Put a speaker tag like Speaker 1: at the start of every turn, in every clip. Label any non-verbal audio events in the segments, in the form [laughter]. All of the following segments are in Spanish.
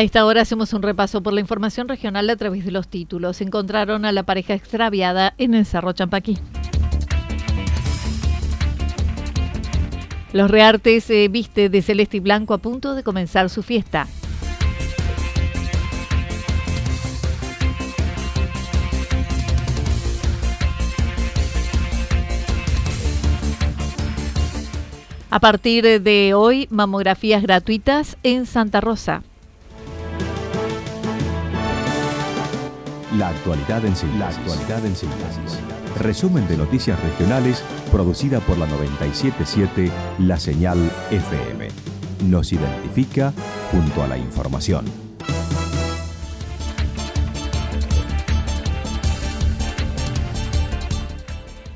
Speaker 1: A esta hora hacemos un repaso por la información regional a través de los títulos. Encontraron a la pareja extraviada en el Cerro Champaquí. Los Reartes se viste de celeste y blanco a punto de comenzar su fiesta. A partir de hoy, mamografías gratuitas en Santa Rosa.
Speaker 2: La actualidad en síntesis. La actualidad en síntesis. Resumen de noticias regionales producida por la 977 La Señal FM. Nos identifica junto a la información.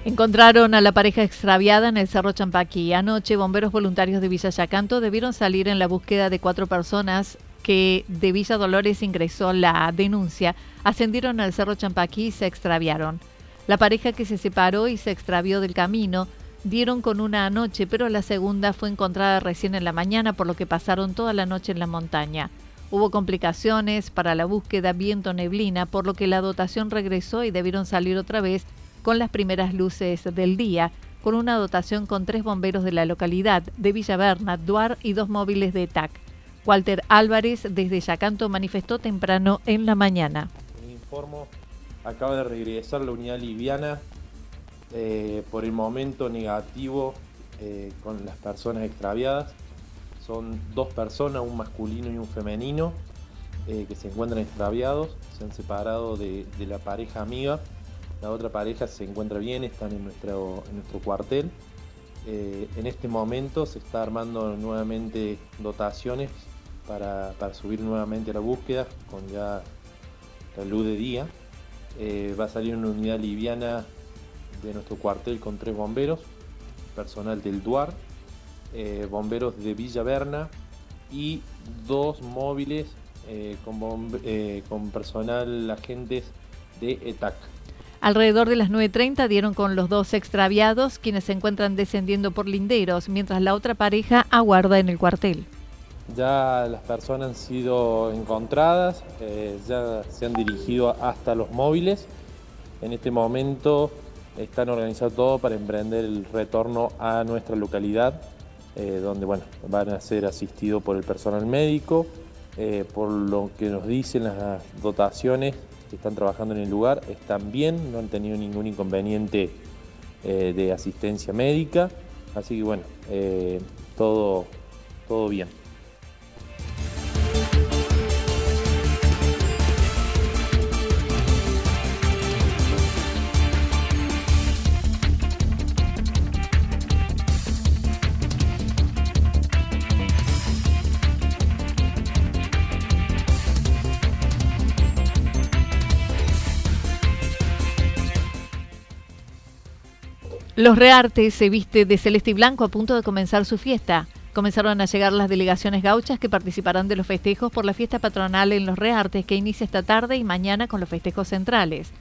Speaker 1: Encontraron a la pareja extraviada en el Cerro Champaquí. Anoche, bomberos voluntarios de Villa Yacanto debieron salir en la búsqueda de cuatro personas que de Villa Dolores ingresó la denuncia, ascendieron al Cerro Champaquí y se extraviaron. La pareja que se separó y se extravió del camino dieron con una anoche, pero la segunda fue encontrada recién en la mañana, por lo que pasaron toda la noche en la montaña. Hubo complicaciones para la búsqueda, viento, neblina, por lo que la dotación regresó y debieron salir otra vez con las primeras luces del día, con una dotación con tres bomberos de la localidad de Villaverna, Duar y dos móviles de TAC. Walter Álvarez desde Yacanto manifestó temprano en la mañana.
Speaker 3: informo, acaba de regresar la unidad liviana, eh, por el momento negativo eh, con las personas extraviadas. Son dos personas, un masculino y un femenino, eh, que se encuentran extraviados, se han separado de, de, la pareja amiga. La otra pareja se encuentra bien, están en nuestro, en nuestro cuartel. en este momento se está armando nuevamente dotaciones para, subir nuevamente a la búsqueda con ya la luz de día. Eh, va a salir una unidad liviana de nuestro cuartel con tres bomberos, personal del DUAR, eh, bomberos de Villa Berna y dos móviles eh, con, con personal agentes de ETAC.
Speaker 1: Alrededor de las 9.30 dieron con los dos extraviados, quienes se encuentran descendiendo por linderos, mientras la otra pareja aguarda en el cuartel.
Speaker 3: Ya las personas han sido encontradas, eh, ya se han dirigido hasta los móviles. En este momento están organizados todo para emprender el retorno a nuestra localidad, eh, donde bueno, van a ser asistidos por el personal médico, eh, por lo que nos dicen las dotaciones que están trabajando en el lugar, están bien, no han tenido ningún inconveniente de asistencia médica, así que bueno, todo, todo bien.
Speaker 1: Los Reartes se viste de celeste y blanco a punto de comenzar su fiesta. Comenzaron a llegar las delegaciones gauchas que participarán de los festejos por la fiesta patronal en Los Reartes que inicia esta tarde y mañana con los festejos centrales.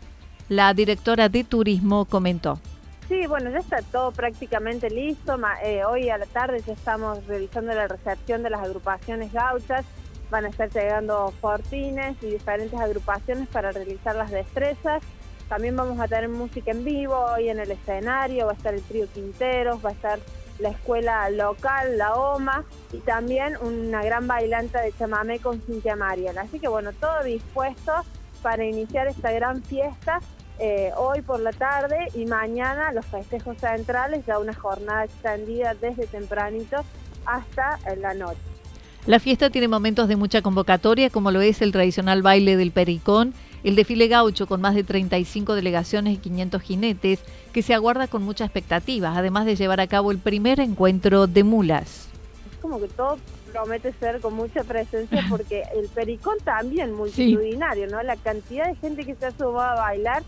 Speaker 1: La directora de turismo comentó.
Speaker 4: Sí, bueno, ya está todo prácticamente listo. Eh, hoy a la tarde ya estamos realizando la recepción de las agrupaciones gauchas. Van a estar llegando fortines y diferentes agrupaciones para realizar las destrezas. También vamos a tener música en vivo hoy en el escenario. Va a estar el trío Quinteros, va a estar la escuela local, la OMA, y también una gran bailanta de chamamé con Cintia Mariel. Así que bueno, todo dispuesto para iniciar esta gran fiesta eh, hoy por la tarde y mañana los festejos centrales, ya una jornada extendida desde tempranito hasta la noche.
Speaker 1: La fiesta tiene momentos de mucha convocatoria, como lo es el tradicional baile del Pericón, el desfile gaucho con más de 35 delegaciones y 500 jinetes, que se aguarda con mucha expectativa, además de llevar a cabo el primer encuentro de mulas.
Speaker 4: Es como que todo promete ser con mucha presencia [laughs] porque el Pericón también multitudinario, ¿no? La cantidad de gente que se ha sumado a bailar,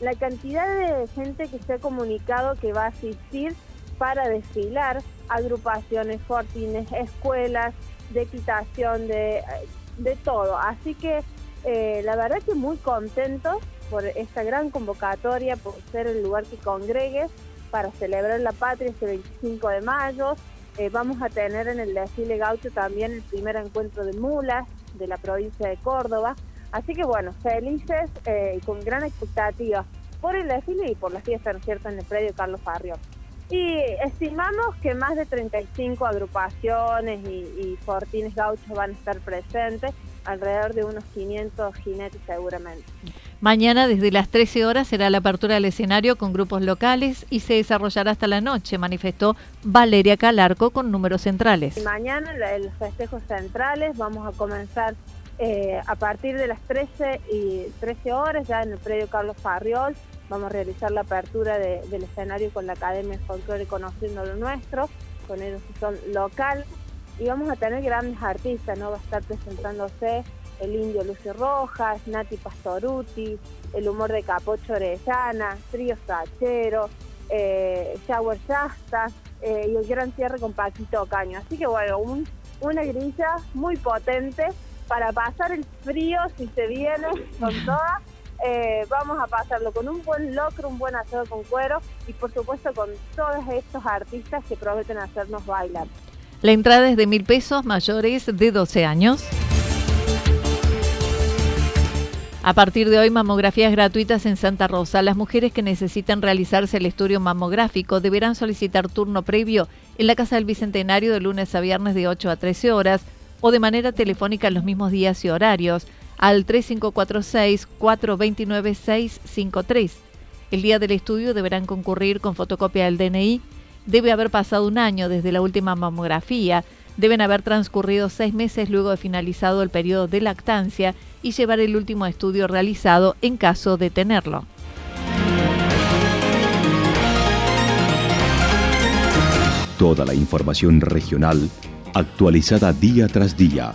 Speaker 4: la cantidad de gente que se ha comunicado que va a asistir para desfilar, agrupaciones, fortines, escuelas, de equitación, de, de todo. Así que eh, la verdad que muy contentos por esta gran convocatoria, por ser el lugar que congregue para celebrar la patria este 25 de mayo. Eh, vamos a tener en el desfile gaucho también el primer encuentro de mulas de la provincia de Córdoba. Así que bueno, felices eh, y con gran expectativa por el desfile y por la fiesta, ¿no en el predio Carlos Farrión. Y estimamos que más de 35 agrupaciones y, y fortines gauchos van a estar presentes alrededor de unos 500 jinetes seguramente.
Speaker 1: Mañana desde las 13 horas será la apertura del escenario con grupos locales y se desarrollará hasta la noche, manifestó Valeria Calarco con números centrales.
Speaker 4: mañana los festejos centrales vamos a comenzar eh, a partir de las 13 y 13 horas ya en el predio Carlos Farriol. Vamos a realizar la apertura del escenario con la Academia Folclore Conociendo lo Nuestro, con ellos que son locales y vamos a tener grandes artistas, ¿no? Va a estar presentándose el indio Lucio Rojas, Nati Pastoruti, el humor de Capocho Orellana, Trío Sachero, eh, Shower Shasta eh, y el gran cierre con Paquito Caño. Así que bueno, una grilla muy potente para pasar el frío si se viene con [laughs] toda. Eh, vamos a pasarlo con un buen locro, un buen asado con cuero y por supuesto con todos estos artistas que prometen hacernos bailar.
Speaker 1: La entrada es de mil pesos mayores de 12 años. A partir de hoy, mamografías gratuitas en Santa Rosa. Las mujeres que necesitan realizarse el estudio mamográfico deberán solicitar turno previo en la Casa del Bicentenario de lunes a viernes de 8 a 13 horas o de manera telefónica en los mismos días y horarios al 3546-429-653. El día del estudio deberán concurrir con fotocopia del DNI debe haber pasado un año desde la última mamografía, deben haber transcurrido seis meses luego de finalizado el periodo de lactancia y llevar el último estudio realizado en caso de tenerlo.
Speaker 2: Toda la información regional actualizada día tras día.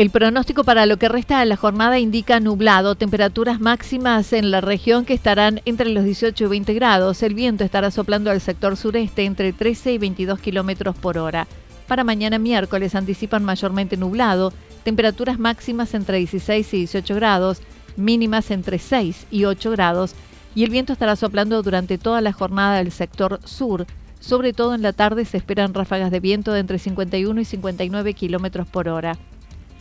Speaker 1: El pronóstico para lo que resta de la jornada indica nublado, temperaturas máximas en la región que estarán entre los 18 y 20 grados. El viento estará soplando al sector sureste entre 13 y 22 kilómetros por hora. Para mañana miércoles anticipan mayormente nublado, temperaturas máximas entre 16 y 18 grados, mínimas entre 6 y 8 grados, y el viento estará soplando durante toda la jornada del sector sur. Sobre todo en la tarde se esperan ráfagas de viento de entre 51 y 59 kilómetros por hora.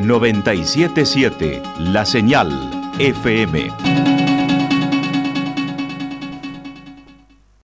Speaker 2: 977 La Señal FM.